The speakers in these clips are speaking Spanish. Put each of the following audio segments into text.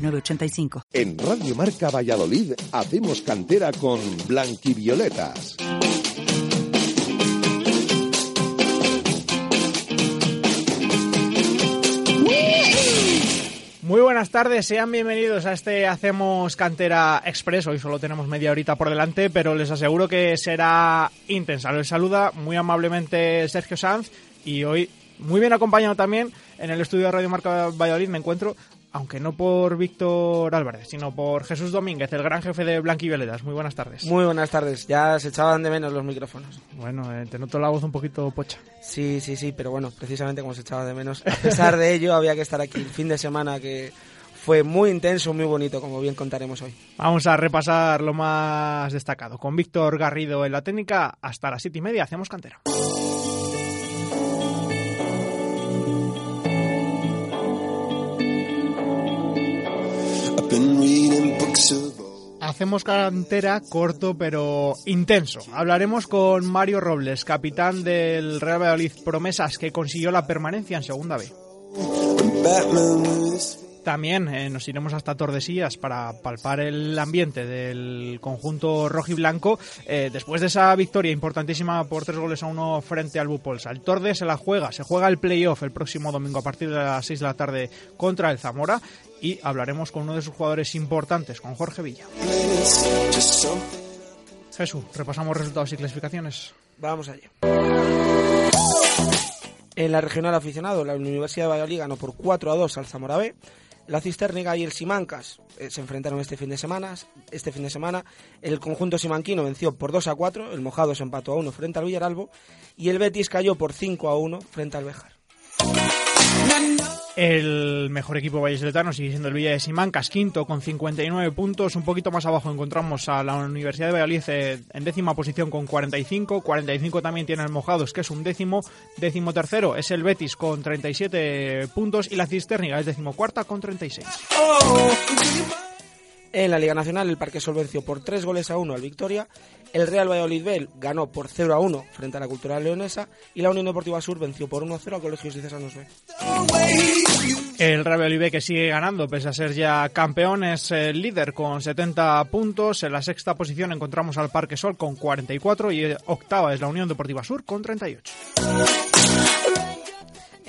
906985. En Radio Marca Valladolid hacemos cantera con Blanquivioletas. Muy buenas tardes, sean bienvenidos a este Hacemos Cantera Express. Hoy solo tenemos media horita por delante, pero les aseguro que será intensa. Les saluda muy amablemente Sergio Sanz y hoy muy bien acompañado también en el estudio de Radio Marca Valladolid me encuentro aunque no por Víctor Álvarez, sino por Jesús Domínguez, el gran jefe de Blanquivioletas. Muy buenas tardes. Muy buenas tardes. Ya se echaban de menos los micrófonos. Bueno, eh, te noto la voz un poquito pocha. Sí, sí, sí, pero bueno, precisamente como se echaba de menos. A pesar de ello, había que estar aquí el fin de semana que fue muy intenso, muy bonito, como bien contaremos hoy. Vamos a repasar lo más destacado. Con Víctor Garrido en la técnica, hasta las siete y media hacemos cantera. Hacemos cantera corto pero intenso. Hablaremos con Mario Robles, capitán del Real Valladolid Promesas, que consiguió la permanencia en Segunda B. También eh, nos iremos hasta Tordesillas para palpar el ambiente del conjunto rojo y blanco eh, después de esa victoria importantísima por tres goles a uno frente al Bupolsa. El Torde se la juega, se juega el playoff el próximo domingo a partir de las 6 de la tarde contra el Zamora y hablaremos con uno de sus jugadores importantes, con Jorge Villa. Jesús, repasamos resultados y clasificaciones. Vamos allá. En la regional aficionado, la Universidad de Valladolid ganó por 4 a 2 al Zamora B. La Cisterniga y el Simancas eh, se enfrentaron este fin de semana. Este fin de semana el conjunto simanquino venció por 2 a 4, el Mojado se empató a 1 frente al Villaralbo y el Betis cayó por 5 a 1 frente al Bejar. El mejor equipo vallesoletano sigue siendo el Villa de Simancas, quinto con 59 puntos. Un poquito más abajo encontramos a la Universidad de Valladolid eh, en décima posición con 45. 45 también tiene el Mojados, que es un décimo. Décimo tercero es el Betis con 37 puntos y la Cisterniga es décimo cuarta con 36. En la Liga Nacional, el Parque Sol venció por 3 goles a 1 al Victoria. El Real Valladolid B ganó por 0 a 1 frente a la Cultural Leonesa. Y la Unión Deportiva Sur venció por 1 a 0 a Colegios Dicesanos B. El Real Valladolid B que sigue ganando, pese a ser ya campeón, es el líder con 70 puntos. En la sexta posición encontramos al Parque Sol con 44 y octava es la Unión Deportiva Sur con 38.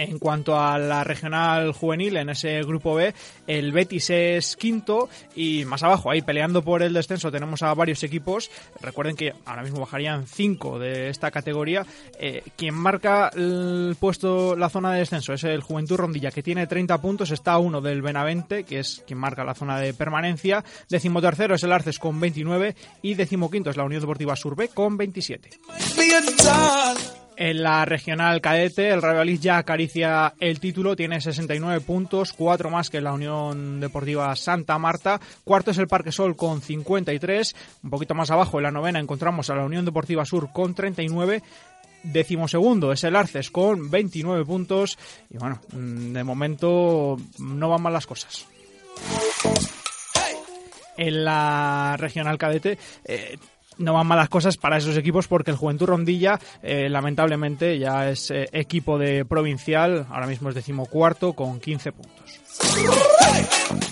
En cuanto a la regional juvenil, en ese grupo B, el Betis es quinto y más abajo, ahí peleando por el descenso, tenemos a varios equipos. Recuerden que ahora mismo bajarían cinco de esta categoría. Eh, quien marca el puesto, la zona de descenso, es el Juventud Rondilla, que tiene 30 puntos. Está uno del Benavente, que es quien marca la zona de permanencia. Décimo tercero es el Arces con 29 y décimo quinto es la Unión Deportiva Surbe con 27. En la regional cadete, el Real Valladolid ya acaricia el título, tiene 69 puntos, cuatro más que la Unión Deportiva Santa Marta. Cuarto es el Parque Sol con 53. Un poquito más abajo, en la novena, encontramos a la Unión Deportiva Sur con 39 decimosegundo es el Arces con 29 puntos y bueno, de momento no van mal las cosas. En la regional cadete eh, no van malas cosas para esos equipos porque el Juventud Rondilla eh, lamentablemente ya es eh, equipo de provincial, ahora mismo es decimocuarto con 15 puntos.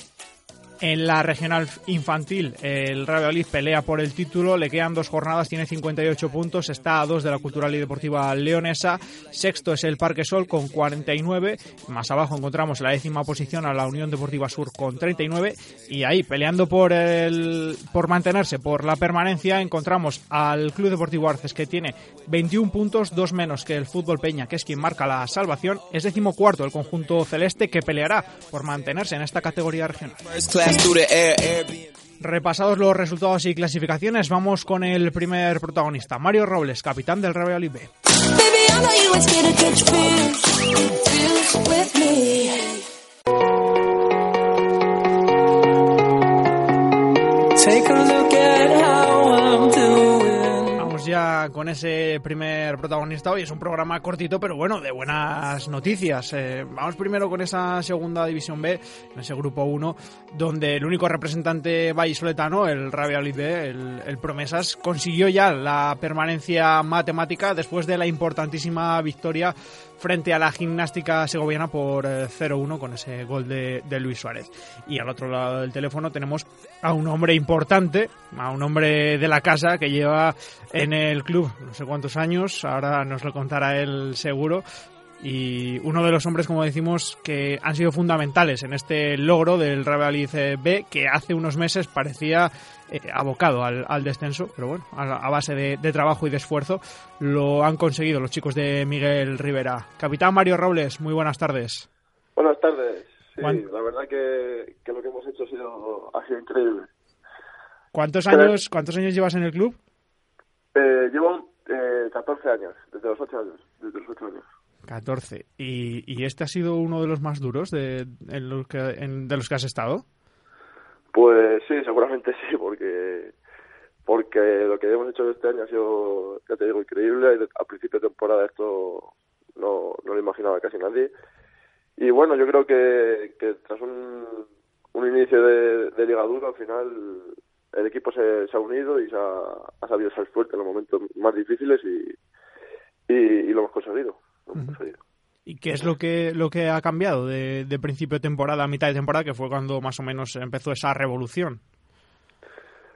En la regional infantil, el Real Valladolid pelea por el título, le quedan dos jornadas, tiene 58 puntos, está a dos de la Cultural y Deportiva Leonesa. Sexto es el Parque Sol con 49. Más abajo encontramos la décima posición a la Unión Deportiva Sur con 39. Y ahí, peleando por, el, por mantenerse, por la permanencia, encontramos al Club Deportivo Arces que tiene 21 puntos, dos menos que el Fútbol Peña, que es quien marca la salvación. Es decimocuarto el conjunto celeste que peleará por mantenerse en esta categoría regional. Eh, Repasados los resultados y clasificaciones, vamos con el primer protagonista, Mario Robles, capitán del Real Olive ya con ese primer protagonista hoy. Es un programa cortito, pero bueno, de buenas noticias. Eh, vamos primero con esa segunda división B, en ese grupo 1, donde el único representante vallisoletano, el Real B, el, el Promesas, consiguió ya la permanencia matemática después de la importantísima victoria frente a la gimnástica segoviana por 0-1 eh, con ese gol de, Luis Suárez. Y al otro lado del teléfono tenemos a un hombre importante, a un hombre de la casa que lleva en el club no sé cuántos años, ahora nos lo contará él seguro, y uno de los hombres, como decimos, que han sido fundamentales en este logro del Real B, que hace unos meses parecía eh, abocado al, descenso, pero bueno, a, base de, trabajo y de esfuerzo lo han conseguido los chicos de Miguel Rivera. Capitán Mario Robles, muy buenas tardes. Buenas tardes. Sí, la verdad que, lo que hemos hecho ha sido, ha sido increíble. ¿Cuántos años, ¿Cuántos años llevas en el club? Eh, llevo eh, 14 años, desde los 8 años. Desde los 8 años. 14. ¿Y, ¿Y, este ha sido uno de los más duros de, los que, de los que has estado? Pues sí, seguramente sí, porque porque lo que hemos hecho este año ha sido, ya te digo, increíble. A principio de temporada esto no, no lo imaginaba casi nadie. Y bueno, yo creo que, que tras un, un inicio de, de Liga Dura, al final el equipo se, se ha unido y se ha, ha, sabido ser fuerte en los momentos más difíciles y, y lo hemos conseguido. ¿Y qué es lo que, lo que ha cambiado de, principio de temporada a mitad de temporada, que fue cuando más o menos empezó esa revolución?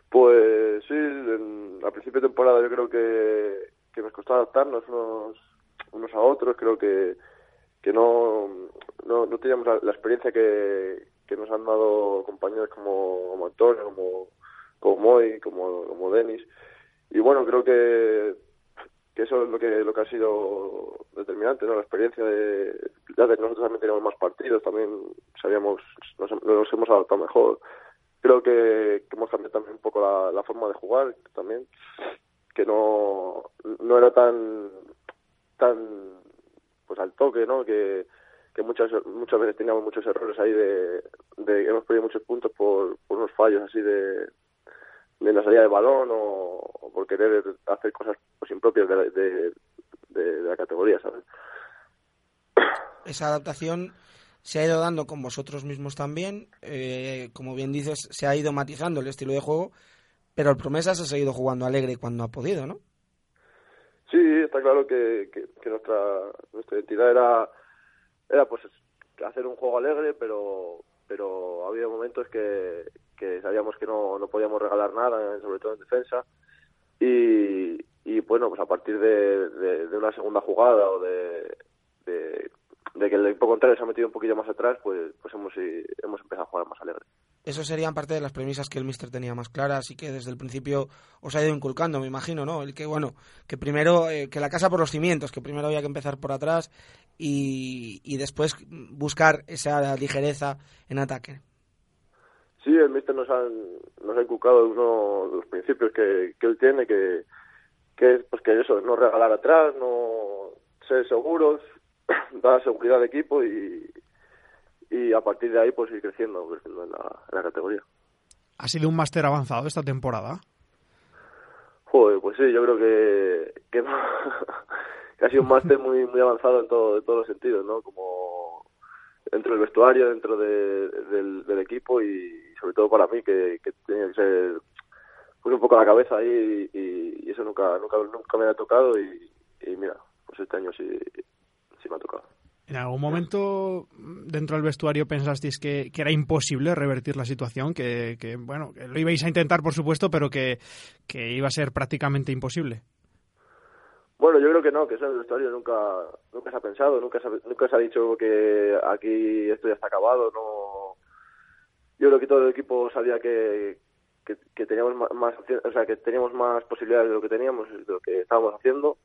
Pues sí, a principio de temporada yo creo que, que nos costó adaptarnos unos, unos a otros, creo que, que no, no, teníamos la, experiencia que, que, nos han dado compañeros como, como Antonio, como, como Moy, como, como Denis. Y bueno, creo que que eso es lo que lo que ha sido determinante no la experiencia de ya que nosotros también teníamos más partidos también sabíamos nos, nos hemos adaptado mejor. Creo que, hemos cambiado también un poco la, forma de jugar también que no no era tan tan pues al toque no que que muchas muchas veces teníamos muchos errores ahí de, de hemos perdido muchos puntos por, por unos fallos así de de la salida de balón o, por querer hacer cosas pues, impropias de, de, de, la categoría, ¿sabes? Esa adaptación se ha ido dando con vosotros mismos también. Eh, como bien dices, se ha ido matizando el estilo de juego, pero el Promesas ha seguido jugando alegre cuando ha podido, ¿no? Sí, está claro que, que, nuestra, nuestra identidad era, era pues hacer un juego alegre, pero, pero había momentos que, que sabíamos que no, no podíamos regalar nada, sobre todo en defensa. Y, y bueno, pues a partir de, una segunda jugada o de, de, que el equipo contrario se ha metido un poquillo más atrás, pues, pues hemos, hemos empezado a jugar más alegre. Eso serían parte de las premisas que el Mister tenía más claras y que desde el principio os ha ido inculcando, me imagino, ¿no? El que, bueno, que primero, eh, que la casa por los cimientos, que primero había que empezar por atrás y, y después buscar esa ligereza en ataque. Sí, el míster nos, nos ha inculcado uno de los principios que, que él tiene, que, que es pues que eso, no regalar atrás, no ser seguros, dar seguridad al equipo y, y a partir de ahí pues ir creciendo, creciendo en, la, en la categoría. ¿Ha sido un máster avanzado esta temporada? Joder, pues sí, yo creo que, que, ha sido un máster muy muy avanzado en, todo, en todos los sentidos, ¿no? Como dentro del vestuario, dentro de, del, del equipo y sobre todo para mí, que, que tenía que ser un poco la cabeza ahí y, eso nunca, nunca, nunca me ha tocado y, mira, pues este año sí, sí me ha tocado. ¿En algún momento dentro del vestuario pensasteis que, era imposible revertir la situación? Que, que, bueno, que lo ibais a intentar, por supuesto, pero que, que iba a ser prácticamente imposible. Bueno, yo creo que no, que eso en el vestuario nunca, nunca se ha pensado, nunca se, nunca se ha dicho que aquí esto ya está acabado, no, yo creo que todo el equipo sabía que, que, teníamos más, o sea, que teníamos más posibilidades de lo que teníamos, de lo que estábamos haciendo.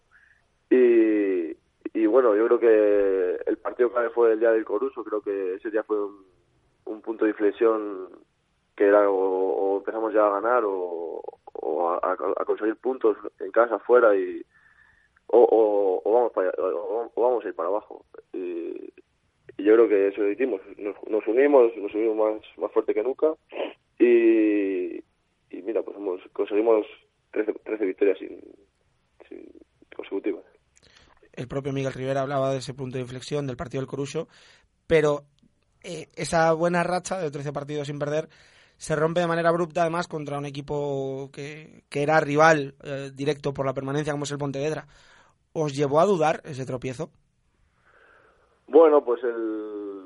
Y, y bueno, yo creo que el partido clave fue el día del Coruso, creo que ese día fue un, punto de inflexión que era o, empezamos ya a ganar o, o a, a, conseguir puntos en casa, fuera y o, o, vamos para, o, vamos a ir para abajo. Y, yo creo que eso lo hicimos, nos, unimos, nos unimos más, más fuerte que nunca y, y conseguimos 13, 13 victorias sin, consecutivas. El propio Miguel Rivera hablaba de ese punto de inflexión del partido del Corucho, pero eh, esa buena racha de 13 partidos sin perder se rompe de manera abrupta además contra un equipo que, que era rival eh, directo por la permanencia como es el Pontevedra. ¿Os llevó a dudar ese tropiezo? Bueno, pues el,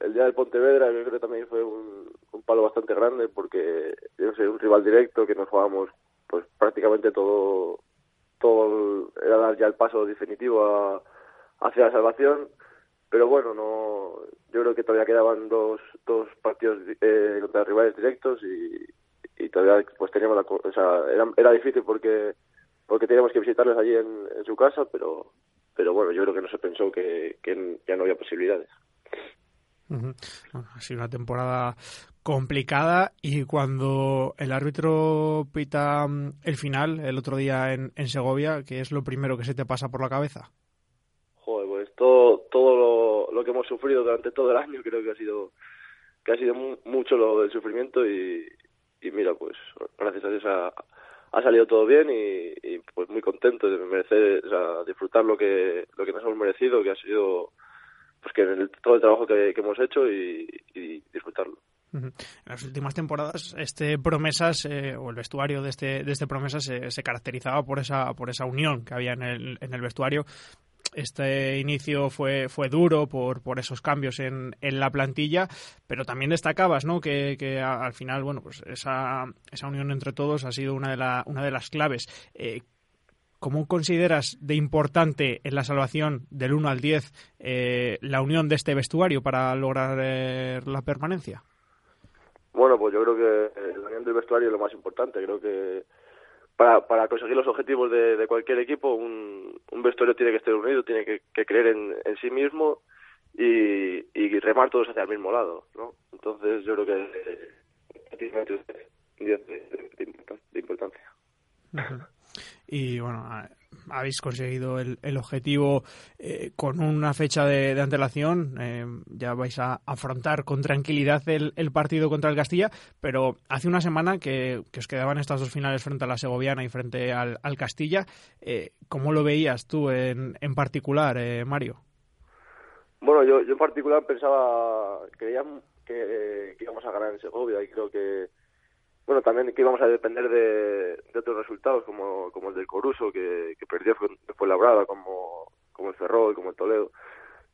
el día del Pontevedra yo creo que también fue un, palo bastante grande porque yo sé, un rival directo que nos jugábamos pues prácticamente todo todo era dar ya el paso definitivo a, hacia la salvación pero bueno no yo creo que todavía quedaban dos dos partidos eh, contra rivales directos y, y todavía pues teníamos la, o sea era, era difícil porque porque teníamos que visitarles allí en, en su casa pero pero bueno yo creo que no se pensó que, que ya no había posibilidades Uh -huh. ha sido una temporada complicada y cuando el árbitro pita mm, el final el otro día en, en Segovia, ¿qué es lo primero que se te pasa por la cabeza? Joder, pues todo, todo lo, lo, que hemos sufrido durante todo el año creo que ha sido que ha sido mucho lo del sufrimiento y, y mira, pues gracias a Dios ha, ha salido todo bien y, y, pues muy contento de merecer, o sea, disfrutar lo que, lo que nos hemos merecido, que ha sido pues que el, todo el trabajo que, hemos hecho y, disfrutarlo. En las últimas temporadas, este Promesas eh, o el vestuario de este, de este Promesas se, se, caracterizaba por esa, por esa unión que había en el, en el vestuario. Este inicio fue, fue duro por, por esos cambios en, en la plantilla, pero también destacabas ¿no? que, que al final bueno, pues esa, esa unión entre todos ha sido una de, la, una de las claves. Eh, ¿Cómo consideras de importante en la salvación del 1 al 10 eh, la unión de este vestuario para lograr eh, la permanencia? Bueno, pues yo creo que la unión del vestuario es lo más importante. Creo que para, para conseguir los objetivos de, de cualquier equipo, un, un, vestuario tiene que estar unido, tiene que, creer en, en, sí mismo y, y, remar todos hacia el mismo lado, ¿no? Entonces yo creo que es de, de, de importancia. Y bueno, habéis conseguido el, el objetivo eh, con una fecha de, de antelación. Eh, ya vais a afrontar con tranquilidad el, el, partido contra el Castilla, pero hace una semana que, que, os quedaban estas dos finales frente a la Segoviana y frente al, al Castilla. Eh, ¿Cómo lo veías tú en, en particular, eh, Mario? Bueno, yo, yo en particular pensaba, creía que, que íbamos a ganar en Segovia y creo que bueno, también que íbamos a depender de, de otros resultados, como, como el del Coruso, que, que perdió fue, labrada, como, como el Ferrol, como el Toledo.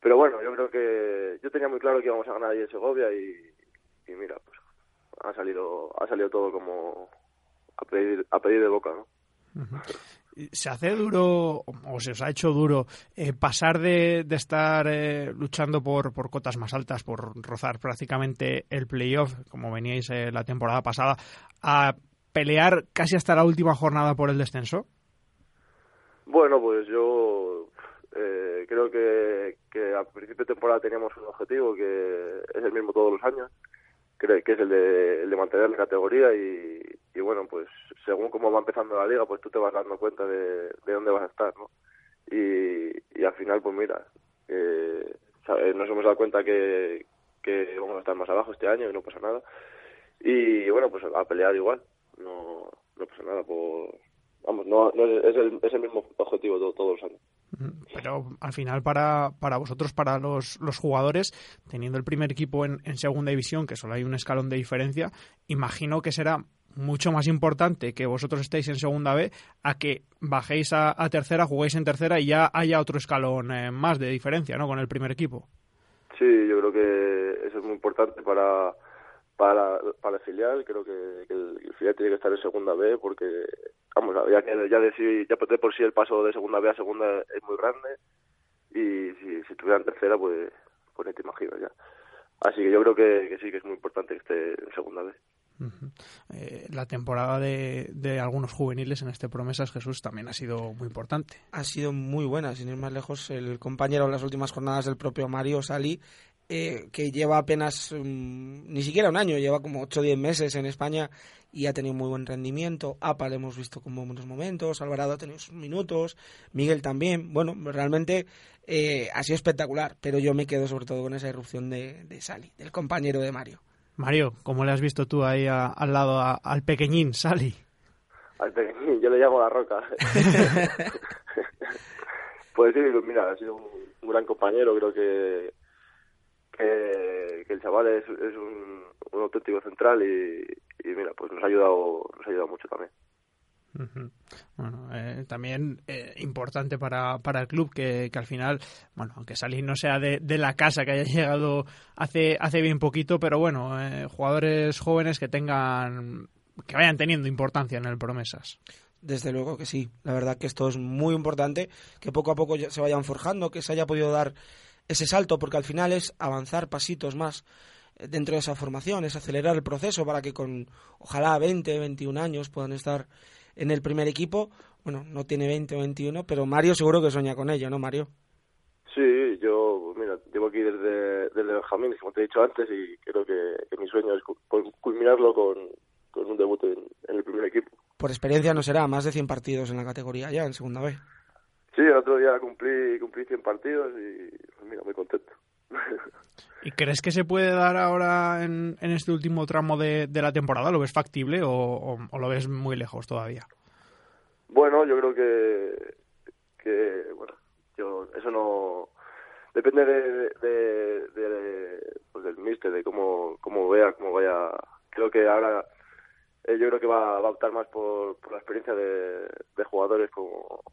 Pero bueno, yo creo que yo tenía muy claro que íbamos a ganar ahí en Segovia y, mira, pues ha salido, ha salido todo como a pedir, a pedir de boca, ¿no? ¿Se hace duro o se os ha hecho duro eh, pasar de, de estar eh, luchando por, por cotas más altas, por rozar prácticamente el playoff, como veníais eh, la temporada pasada, a pelear casi hasta la última jornada por el descenso? Bueno, pues yo eh, creo que, que a principio de temporada teníamos un objetivo que es el mismo todos los años, que, es el de, el de mantener la categoría y, y bueno, pues según cómo va empezando la liga, pues tú te vas dando cuenta de, de dónde vas a estar, ¿no? Y, y al final, pues mira, eh, nos hemos dado cuenta que, que vamos a estar más abajo este año y no pasa nada. Y bueno, pues a pelear igual, no, no pasa nada por... Vamos, no, no es, el, es el mismo objetivo todo, todos los años. Pero al final para, para vosotros, para los, los jugadores, teniendo el primer equipo en segunda división, que solo hay un escalón de diferencia, imagino que será mucho más importante que vosotros estéis en segunda B a que bajéis a, tercera, juguéis en tercera y ya haya otro escalón eh, más de diferencia, ¿no? Con el primer equipo. Sí, yo creo que eso es muy importante para para, para el filial. Creo que, que el, filial tiene que estar en segunda B porque, vamos, ya ya de, ya por sí el paso de segunda B a segunda es muy grande y si, si estuviera en tercera, pues, pues te imaginas ya. Así que yo creo que, que sí que es muy importante que esté en segunda B. Eh, la temporada de, algunos juveniles en este Promesas Jesús también ha sido muy importante. Ha sido muy buena, sin ir más lejos, el compañero en las últimas jornadas del propio Mario Sali, eh, que lleva apenas um, ni siquiera un año, lleva como 8 o 10 meses en España y ha tenido muy buen rendimiento. APA le hemos visto con buenos momentos, Alvarado ha tenido sus minutos, Miguel también. Bueno, realmente eh, ha sido espectacular, pero yo me quedo sobre todo con esa irrupción de, de Sali, del compañero de Mario. Mario, ¿cómo le has visto tú ahí a, al lado a, al pequeñín, Sally? al pequeñín, yo le llamo la roca. pues sí, mira, ha sido un, gran compañero, creo que, que, el chaval es, es un, auténtico central y, mira, pues nos ha ayudado, nos ha ayudado mucho también. Bueno, eh, también eh, importante para, para el club que, que, al final, bueno, aunque Salín no sea de, de, la casa, que haya llegado hace, hace bien poquito, pero bueno, eh, jugadores jóvenes que tengan, que vayan teniendo importancia en el Promesas. Desde luego que sí, la verdad que esto es muy importante, que poco a poco se vayan forjando, que se haya podido dar ese salto, porque al final es avanzar pasitos más dentro de esa formación, es acelerar el proceso para que con ojalá 20, 21 años puedan estar en el primer equipo. Bueno, no tiene 20 o 21, pero Mario seguro que sueña con ello, ¿no, Mario? Sí, yo, mira, llevo aquí desde, desde Benjamín, como te he dicho antes, y creo que, mi sueño es culminarlo con, con un debut en, el primer equipo. Por experiencia no será, más de 100 partidos en la categoría ya, en segunda vez. Sí, el otro día cumplí, cumplí 100 partidos y, pues mira, muy contento. ¿Y crees que se puede dar ahora en, este último tramo de, la temporada? ¿Lo ves factible o, lo ves muy lejos todavía? Bueno, yo creo que, que bueno, yo eso no depende de, pues del míster, de cómo, cómo vea, cómo vaya. Creo que ahora eh, yo creo que va, va, a optar más por, por la experiencia de, jugadores como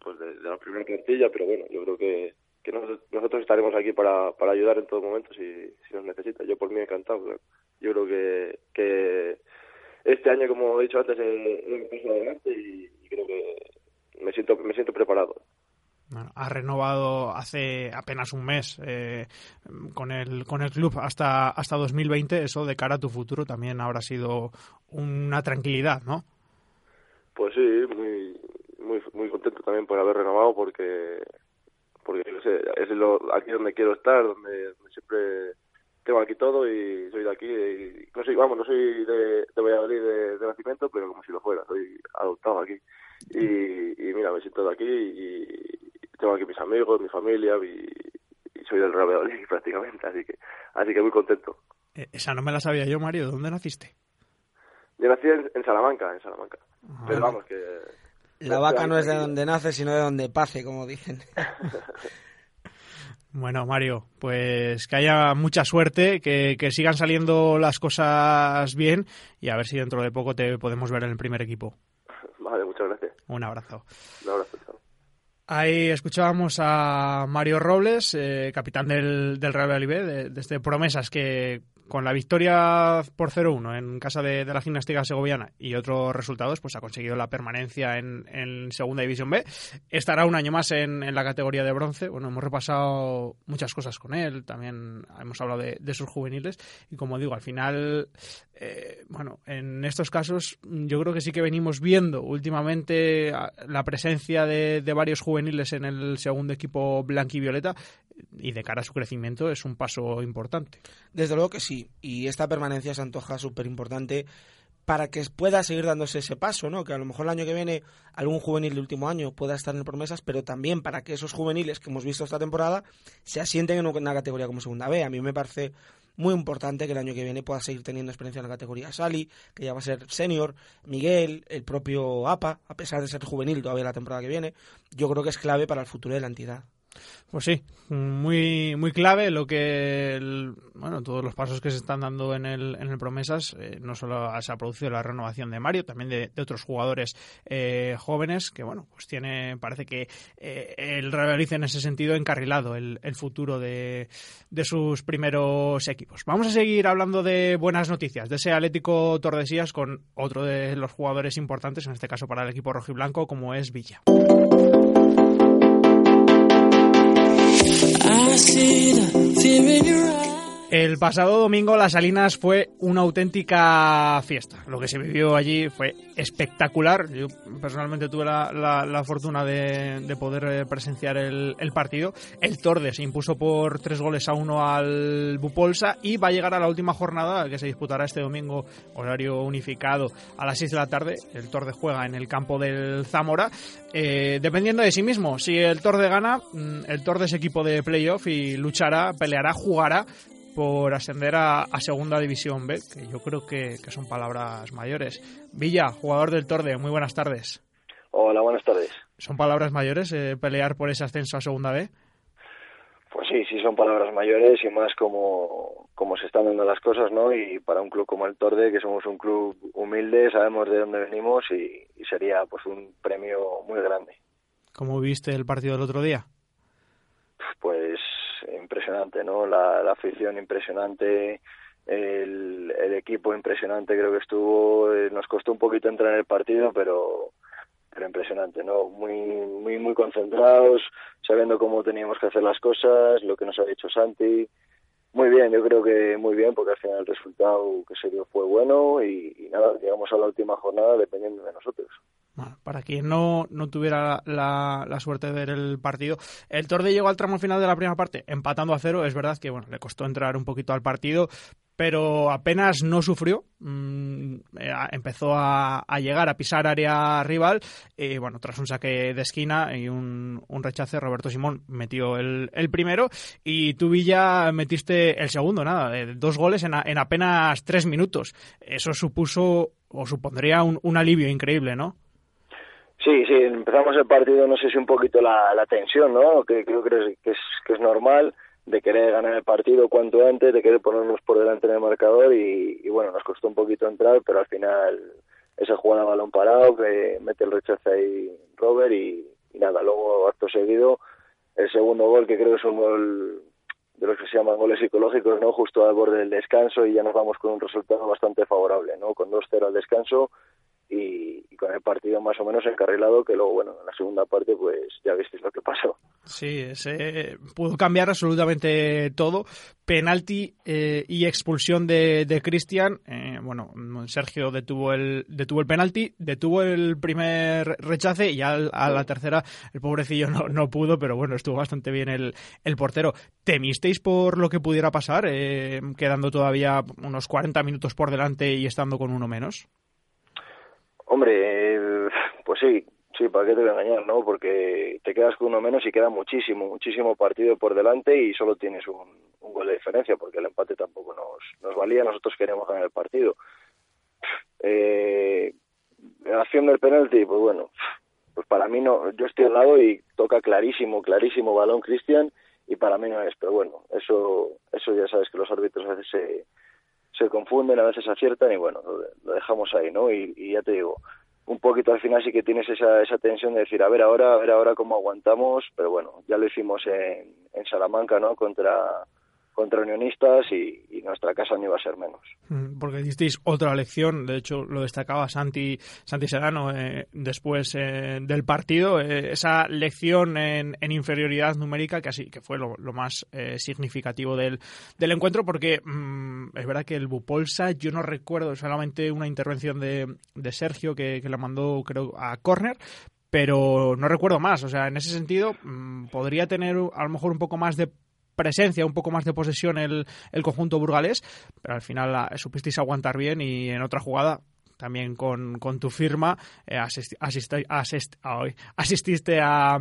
pues de la primera plantilla, pero bueno, yo creo que que nosotros, estaremos aquí para, para ayudar en todo momento si, si nos necesita. Yo por mí encantado. Yo creo que, que este año, como he dicho antes, es un paso adelante y, creo que me siento, me siento preparado. Bueno, ha renovado hace apenas un mes eh, con el con el club hasta hasta 2020 eso de cara a tu futuro también habrá sido una tranquilidad no pues sí muy muy muy contento también por haber renovado porque porque no sé, es lo, aquí donde quiero estar, donde, siempre tengo aquí todo y soy de aquí. Y, no soy, vamos, no soy de, de Valladolid de, nacimiento, pero como si lo fuera, soy adoptado aquí. Y, y mira, me siento de aquí y, tengo aquí mis amigos, mi familia y, soy del Real Valladolid prácticamente, así que, así que muy contento. Eh, esa no me la sabía yo, Mario. ¿Dónde naciste? Yo nací en, Salamanca, en Salamanca. Ah, pero vamos, que la vaca no es de donde nace, sino de donde pase, como dicen. Bueno, Mario, pues que haya mucha suerte, que, sigan saliendo las cosas bien y a ver si dentro de poco te podemos ver en el primer equipo. Vale, muchas gracias. Un abrazo. Un abrazo, Ahí escuchábamos a Mario Robles, eh, capitán del, del Real Valladolid, de, de este Promesas, que con la victoria por 0-1 en casa de, la gimnástica segoviana y otros resultados, pues ha conseguido la permanencia en, Segunda División B. Estará un año más en, la categoría de bronce. Bueno, hemos repasado muchas cosas con él, también hemos hablado de, sus juveniles y como digo, al final, eh, bueno, en estos casos yo creo que sí que venimos viendo últimamente la presencia de, de varios juveniles en el segundo equipo blanquivioleta y de cara a su crecimiento es un paso importante. Desde luego que sí, y esta permanencia se antoja súper importante para que pueda seguir dándose ese paso, ¿no? Que a lo mejor el año que viene algún juvenil de último año pueda estar en promesas, pero también para que esos juveniles que hemos visto esta temporada se asienten en una categoría como segunda B. A mí me parece muy importante que el año que viene pueda seguir teniendo experiencia en la categoría Sali, que ya va a ser senior, Miguel, el propio APA, a pesar de ser juvenil todavía la temporada que viene. Yo creo que es clave para el futuro de la entidad. Pues sí, muy muy clave lo que bueno todos los pasos que se están dando en el, en el promesas eh, no solo se ha producido la renovación de Mario también de, otros jugadores eh, jóvenes que bueno pues tiene parece que eh, el Real en ese sentido encarrilado el, el futuro de, de, sus primeros equipos. Vamos a seguir hablando de buenas noticias de ese Atlético Tordesillas con otro de los jugadores importantes en este caso para el equipo rojiblanco como es Villa I see the fear in your eyes. El pasado domingo Las Salinas fue una auténtica fiesta. Lo que se vivió allí fue espectacular. Yo personalmente tuve la, la, fortuna de, poder eh, presenciar el, partido. El Torde se impuso por tres goles a uno al Bupolsa y va a llegar a la última jornada que se disputará este domingo, horario unificado a las 6 de la tarde. El Torde juega en el campo del Zamora, eh, dependiendo de sí mismo. Si el Torde gana, mm, el Torde es equipo de playoff y luchará, peleará, jugará por ascender a, Segunda División B, que yo creo que, son palabras mayores. Villa, jugador del Torde, muy buenas tardes. Hola, buenas tardes. ¿Son palabras mayores eh, pelear por ese ascenso a Segunda B? Pues sí, sí son palabras mayores y más como, como se están dando las cosas, ¿no? Y para un club como el Torde, que somos un club humilde, sabemos de dónde venimos y, sería pues un premio muy grande. ¿Cómo viste el partido del otro día? Pues impresionante, ¿no? La, afición impresionante, el, el, equipo impresionante creo que estuvo, eh, nos costó un poquito entrar en el partido, pero pero impresionante, ¿no? Muy, muy, muy concentrados, sabiendo cómo teníamos que hacer las cosas, lo que nos ha dicho Santi. Muy bien, yo creo que muy bien, porque al final el resultado que se dio fue bueno y, nada, llegamos a la última jornada dependiendo de nosotros. Para quien no, no tuviera la, la, suerte de ver el partido, el Torde llegó al tramo final de la primera parte empatando a cero. Es verdad que bueno, le costó entrar un poquito al partido, pero apenas no sufrió. Mm, eh, empezó a, llegar, a pisar área rival. Y bueno, tras un saque de esquina y un, rechace, Roberto Simón metió el, primero. Y tú, Villa, metiste el segundo, nada, dos goles en, apenas tres minutos. Eso supuso o supondría un, alivio increíble, ¿no? Sí, sí, empezamos el partido, no sé si un poquito la, tensión, ¿no? Que creo que es, que es normal de querer ganar el partido cuanto antes, de querer ponernos por delante en el marcador y, bueno, nos costó un poquito entrar, pero al final esa jugada balón parado que mete el rechazo ahí Robert y, nada, luego acto seguido el segundo gol que creo que es un gol de los que se llaman goles psicológicos, ¿no? Justo al borde del descanso y ya nos vamos con un resultado bastante favorable, ¿no? Con 2-0 al descanso y, con el partido más o menos encarrilado, que luego, bueno, en la segunda parte, pues ya visteis lo que pasó. Sí, ese pudo cambiar absolutamente todo. Penalti eh, y expulsión de, de Cristian. Eh, bueno, Sergio detuvo el, detuvo el penalti, detuvo el primer rechace y ya a la tercera el pobrecillo no, no pudo, pero bueno, estuvo bastante bien el, el portero. ¿Temisteis por lo que pudiera pasar, eh, quedando todavía unos 40 minutos por delante y estando con uno menos? Hombre, pues sí, sí, ¿para qué te voy a engañar, no? Porque te quedas con uno menos y queda muchísimo, muchísimo partido por delante y solo tienes un, gol de diferencia porque el empate tampoco nos, nos valía, nosotros queríamos ganar el partido. Eh, acción del penalti, pues bueno, pues para mí no, yo estoy al lado y toca clarísimo, clarísimo balón Cristian y para mí no es, pero bueno, eso, eso ya sabes que los árbitros a veces se se confunden, a veces aciertan y bueno, lo, dejamos ahí, ¿no? Y, ya te digo, un poquito al final sí que tienes esa, esa tensión de decir, a ver ahora, a ver ahora cómo aguantamos, pero bueno, ya lo hicimos en, en Salamanca, ¿no? Contra, contra unionistas y, nuestra casa no iba a ser menos. Mm, porque disteis otra lección, de hecho lo destacaba Santi, Santi Serrano eh, después eh, del partido, eh, esa lección en, inferioridad numérica que así que fue lo, más significativo del, del encuentro porque mm, es verdad que el Bupolsa yo no recuerdo solamente una intervención de, de Sergio que, que la mandó creo a córner, pero no recuerdo más. O sea, en ese sentido, mm, podría tener a lo mejor un poco más de presencia, un poco más de posesión el, el conjunto burgalés, pero al final la, supisteis aguantar bien y en otra jugada también con, con tu firma, eh, asististe a,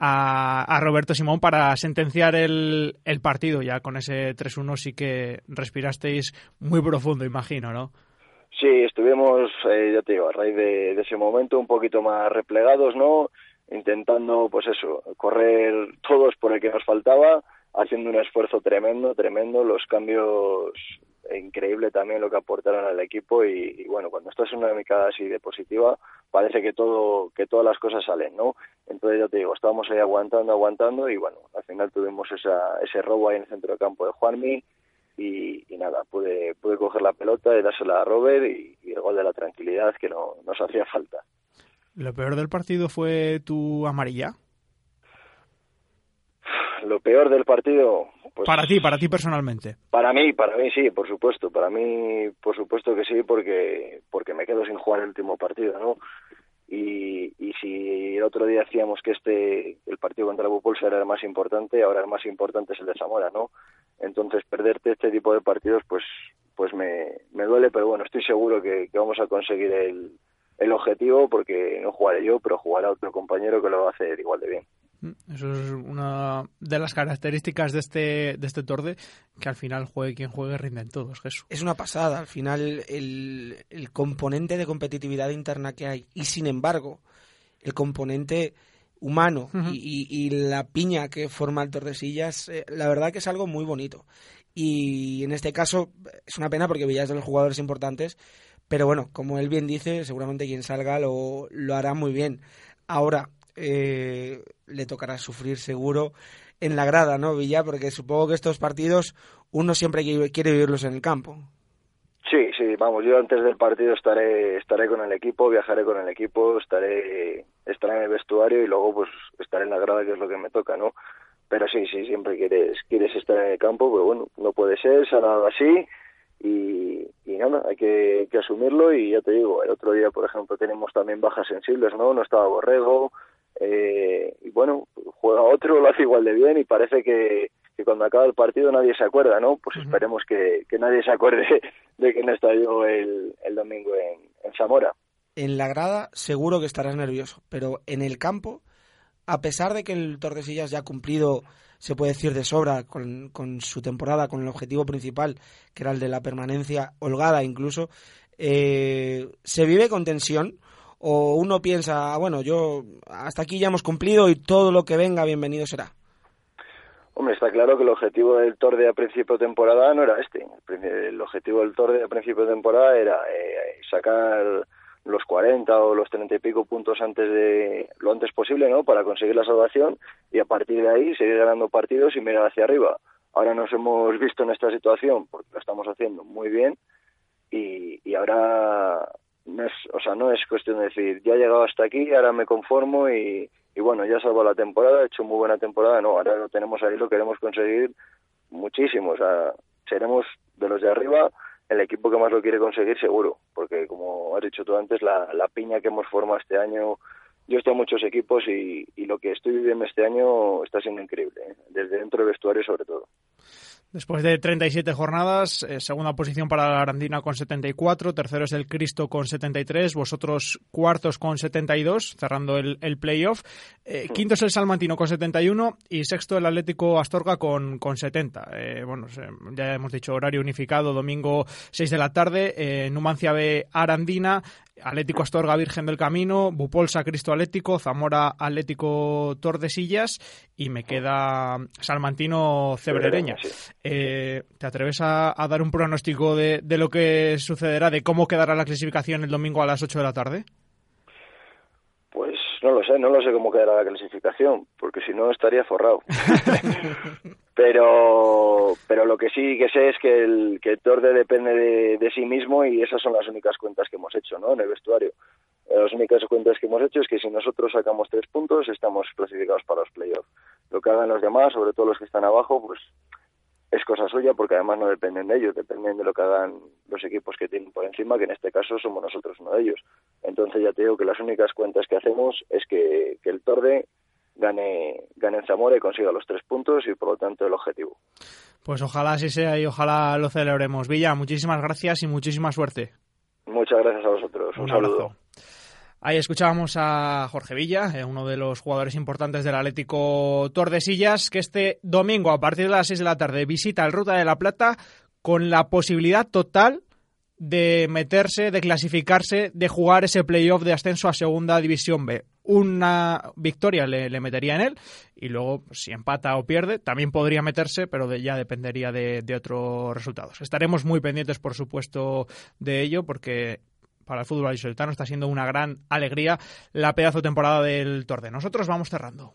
a, Roberto Simón para sentenciar el, el partido. Ya con ese 3-1 sí que respirasteis muy profundo, imagino, ¿no? Sí, estuvimos, eh, ya te digo, a raíz de, de, ese momento un poquito más replegados, ¿no? Intentando, pues eso, correr todos por el que nos faltaba haciendo un esfuerzo tremendo, tremendo, los cambios increíble también lo que aportaron al equipo y, bueno, cuando estás en una dinámica así de positiva, parece que todo que todas las cosas salen, ¿no? Entonces ya te digo, estábamos ahí aguantando, aguantando y bueno, al final tuvimos esa, ese robo ahí en el centro de campo de Juanmi y, y nada, pude, pude coger la pelota y dársela a Robert y, y el gol de la tranquilidad que no, nos hacía falta. ¿Lo peor del partido fue tu amarilla? Lo peor del partido. Pues, para ti, para ti personalmente. Para mí, para mí sí, por supuesto. Para mí, por supuesto que sí, porque porque me quedo sin jugar el último partido, ¿no? Y, y si el otro día decíamos que este el partido contra el Bupolsa era el más importante, ahora el más importante es el de Zamora, ¿no? Entonces perderte este tipo de partidos, pues pues me, me duele, pero bueno, estoy seguro que, que vamos a conseguir el, el objetivo porque no jugaré yo, pero jugará otro compañero que lo va a hacer igual de bien. Eso es una de las características de este, de este torde, que al final juegue quien juegue rinden todos, Jesús. Es una pasada, al final el, componente de competitividad interna que hay y sin embargo el componente humano y, la piña que forma el Tordesillas, eh, la verdad que es algo muy bonito. Y en este caso es una pena porque Villas de los jugadores importantes, pero bueno, como él bien dice, seguramente quien salga lo, lo hará muy bien. Ahora, eh, le tocará sufrir seguro en la grada, ¿no, Villa? Porque supongo que estos partidos uno siempre quiere vivirlos en el campo. Sí, sí, vamos, yo antes del partido estaré estaré con el equipo, viajaré con el equipo, estaré estaré en el vestuario y luego pues estaré en la grada que es lo que me toca, ¿no? Pero sí, sí, siempre quieres quieres estar en el campo, pero bueno, no puede ser, se ha dado así y, nada, hay que, que asumirlo y ya te digo, el otro día, por ejemplo, tenemos también bajas sensibles, ¿no? No estaba Borrego, eh, y bueno, juega otro, lo hace igual de bien y parece que, cuando acaba el partido nadie se acuerda, ¿no? Pues esperemos que, nadie se acuerde de que no yo el, el domingo en, en Zamora. En la grada seguro que estarás nervioso, pero en el campo, a pesar de que el Tordesillas ya ha cumplido, se puede decir de sobra, con, con su temporada, con el objetivo principal, que era el de la permanencia holgada incluso, eh, ¿se vive con tensión? O uno piensa, ah, bueno, yo hasta aquí ya hemos cumplido y todo lo que venga bienvenido será? Hombre, está claro que el objetivo del Torde a principio de temporada no era este. El objetivo del Torde a principio de temporada era eh, sacar los 40 o los 30 y pico puntos antes de lo antes posible, ¿no? Para conseguir la salvación y a partir de ahí seguir ganando partidos y mirar hacia arriba. Ahora nos hemos visto en esta situación porque lo estamos haciendo muy bien y, y ahora no es, o sea, no es cuestión de decir, ya he llegado hasta aquí, ahora me conformo y, y bueno, ya salvo la temporada, he hecho muy buena temporada, no, ahora lo tenemos ahí, lo queremos conseguir muchísimo, o sea, seremos de los de arriba el equipo que más lo quiere conseguir seguro, porque como has dicho tú antes, la, la piña que hemos formado este año, yo estoy en muchos equipos y, y lo que estoy viviendo este año está siendo increíble, ¿eh? desde dentro del vestuario sobre todo. Después de 37 jornadas, eh, segunda posición para la Arandina con 74, tercero es el Cristo con 73, vosotros cuartos con 72, cerrando el, el playoff. Eh, quinto es el Salmantino con 71 y sexto el Atlético Astorga con, con 70. Eh, bueno, ya hemos dicho horario unificado, domingo 6 de la tarde, Numancia B Arandina, Atlético Astorga Virgen del Camino, Bupolsa Cristo Atlético, Zamora Atlético Tordesillas y me queda Salmantino Cebrereña. Eh, ¿Te atreves a, dar un pronóstico de, de, lo que sucederá, de cómo quedará la clasificación el domingo a las 8 de la tarde? No lo sé, no lo sé cómo quedará la clasificación, porque si no estaría forrado. pero pero lo que sí que sé es que el, que el Torde depende de, sí mismo y esas son las únicas cuentas que hemos hecho ¿no? en el vestuario. Las únicas cuentas que hemos hecho es que si nosotros sacamos tres puntos estamos clasificados para los playoffs. Lo que hagan los demás, sobre todo los que están abajo, pues es cosa suya porque además no dependen de ellos, dependen de lo que hagan los equipos que tienen por encima, que en este caso somos nosotros uno de ellos. Entonces ya te digo que las únicas cuentas que hacemos es que, que el Torde gane, gane en Zamora y consiga los tres puntos y por lo tanto el objetivo. Pues ojalá así sea y ojalá lo celebremos. Villa, muchísimas gracias y muchísima suerte. Muchas gracias a vosotros. Un, saludo. Ahí escuchábamos a Jorge Villa, eh, uno de los jugadores importantes del Atlético Tordesillas, que este domingo a partir de las 6 de la tarde visita el Ruta de la Plata con la posibilidad total de meterse, de clasificarse, de jugar ese playoff de ascenso a Segunda División B. Una victoria le, metería en él y luego pues, si empata o pierde también podría meterse, pero ya dependería de, de otros resultados. Estaremos muy pendientes, por supuesto, de ello porque para el fútbol isoltano está siendo una gran alegría la pedazo temporada del Torde. Nosotros vamos cerrando.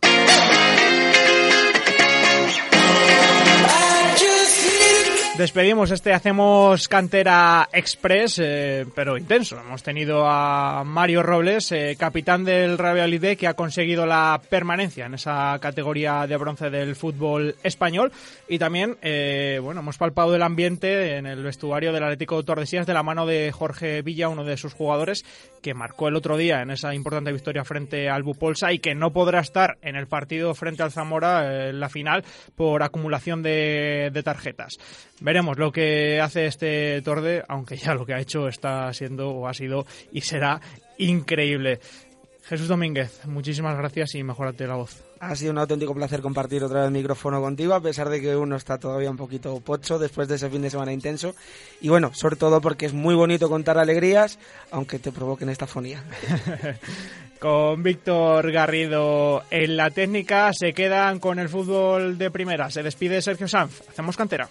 Despedimos este Hacemos Cantera Express, eh, pero intenso. Hemos tenido a Mario Robles, eh, capitán del Real que ha conseguido la permanencia en esa categoría de bronce del fútbol español. Y también, eh, bueno, hemos palpado el ambiente en el vestuario del Atlético Tordesillas de la mano de Jorge Villa, uno de sus jugadores, que marcó el otro día en esa importante victoria frente al Bupolsa y que no podrá estar en el partido frente al Zamora en la final por acumulación de tarjetas veremos lo que hace este Torde, aunque ya lo que ha hecho está siendo o ha sido y será increíble. Jesús Domínguez, muchísimas gracias y mejorate la voz. Ha sido un auténtico placer compartir otra vez el micrófono contigo, a pesar de que uno está todavía un poquito pocho después de ese fin de semana intenso. Y bueno, sobre todo porque es muy bonito contar alegrías, aunque te provoquen esta fonía. con Víctor Garrido en la técnica, se quedan con el fútbol de primera. Se despide Sergio Sanz. Hacemos cantera.